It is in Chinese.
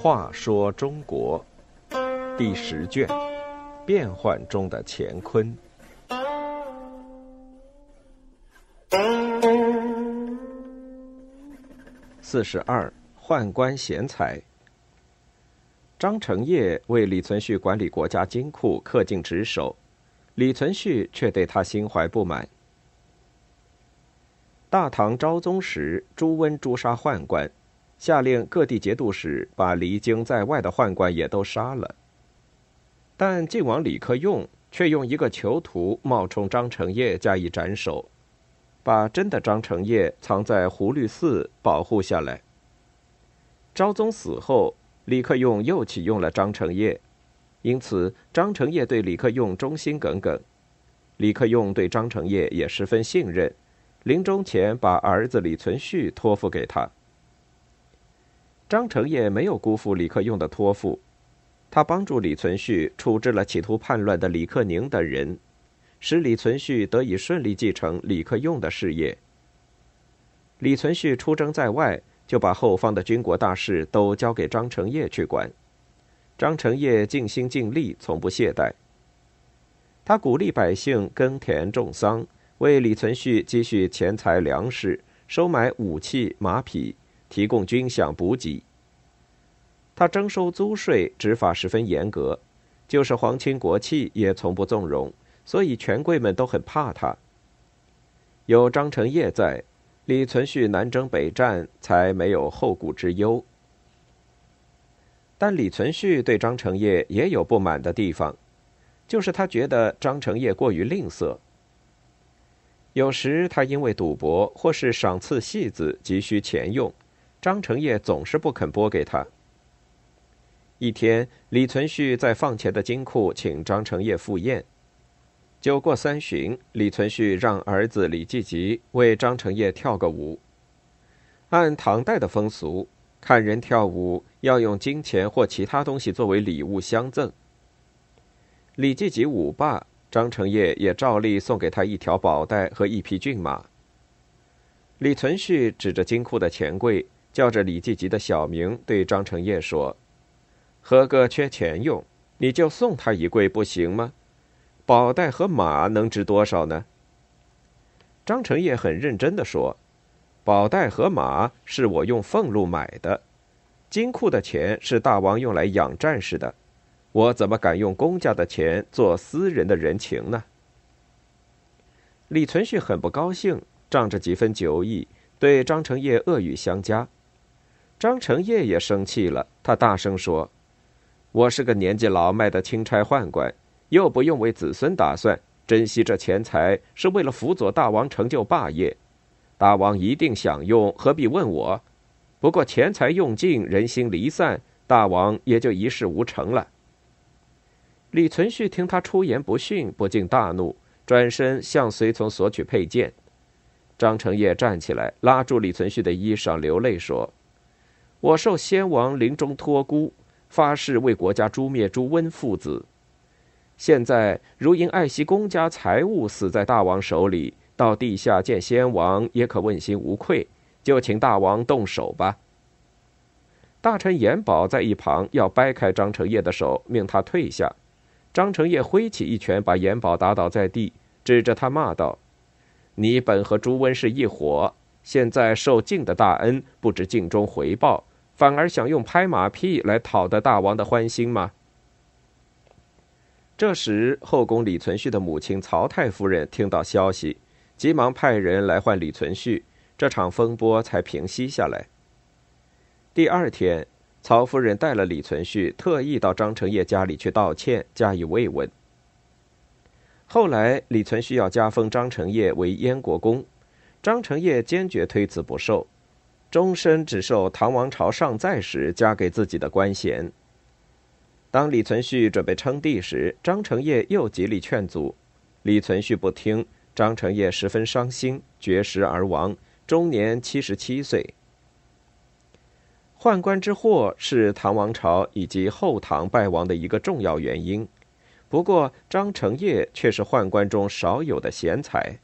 话说中国第十卷：变幻中的乾坤。四十二，宦官贤才。张承业为李存勖管理国家金库恪尽职守，李存勖却对他心怀不满。大唐昭宗时，朱温诛杀宦官，下令各地节度使把离京在外的宦官也都杀了。但晋王李克用却用一个囚徒冒充张承业加以斩首。把真的张承业藏在胡律寺保护下来。昭宗死后，李克用又启用了张承业，因此张承业对李克用忠心耿耿。李克用对张承业也十分信任，临终前把儿子李存勖托付给他。张承业没有辜负李克用的托付，他帮助李存勖处置了企图叛乱的李克宁等人。使李存勖得以顺利继承李克用的事业。李存勖出征在外，就把后方的军国大事都交给张承业去管。张承业尽心尽力，从不懈怠。他鼓励百姓耕田种桑，为李存勖积蓄钱财粮食，收买武器马匹，提供军饷补给。他征收租税，执法十分严格，就是皇亲国戚也从不纵容。所以权贵们都很怕他。有张承业在，李存勖南征北战才没有后顾之忧。但李存勖对张承业也有不满的地方，就是他觉得张承业过于吝啬。有时他因为赌博或是赏赐戏子急需钱用，张承业总是不肯拨给他。一天，李存勖在放钱的金库请张承业赴宴。酒过三巡，李存勖让儿子李继吉为张承业跳个舞。按唐代的风俗，看人跳舞要用金钱或其他东西作为礼物相赠。李继吉舞罢，张承业也照例送给他一条宝带和一匹骏马。李存勖指着金库的钱柜，叫着李继吉的小名，对张承业说：“何哥缺钱用，你就送他一柜不行吗？”宝带和马能值多少呢？张承业很认真的说：“宝带和马是我用俸禄买的，金库的钱是大王用来养战士的，我怎么敢用公家的钱做私人的人情呢？”李存勖很不高兴，仗着几分酒意，对张承业恶语相加。张承业也生气了，他大声说：“我是个年纪老迈的钦差宦官。”又不用为子孙打算，珍惜这钱财是为了辅佐大王成就霸业。大王一定想用，何必问我？不过钱财用尽，人心离散，大王也就一事无成了。李存勖听他出言不逊，不禁大怒，转身向随从索取佩剑。张承业站起来，拉住李存勖的衣裳，流泪说：“我受先王临终托孤，发誓为国家诛灭朱温父子。”现在如因爱惜公家财物死在大王手里，到地下见先王也可问心无愧。就请大王动手吧。大臣严宝在一旁要掰开张承业的手，命他退下。张承业挥起一拳，把严宝打倒在地，指着他骂道：“你本和朱温是一伙，现在受晋的大恩，不知尽忠回报，反而想用拍马屁来讨得大王的欢心吗？”这时，后宫李存勖的母亲曹太夫人听到消息，急忙派人来唤李存勖，这场风波才平息下来。第二天，曹夫人带了李存勖，特意到张承业家里去道歉，加以慰问。后来，李存勖要加封张承业为燕国公，张承业坚决推辞不受，终身只受唐王朝尚在时加给自己的官衔。当李存勖准备称帝时，张承业又极力劝阻，李存勖不听，张承业十分伤心，绝食而亡，终年七十七岁。宦官之祸是唐王朝以及后唐败亡的一个重要原因，不过张承业却是宦官中少有的贤才。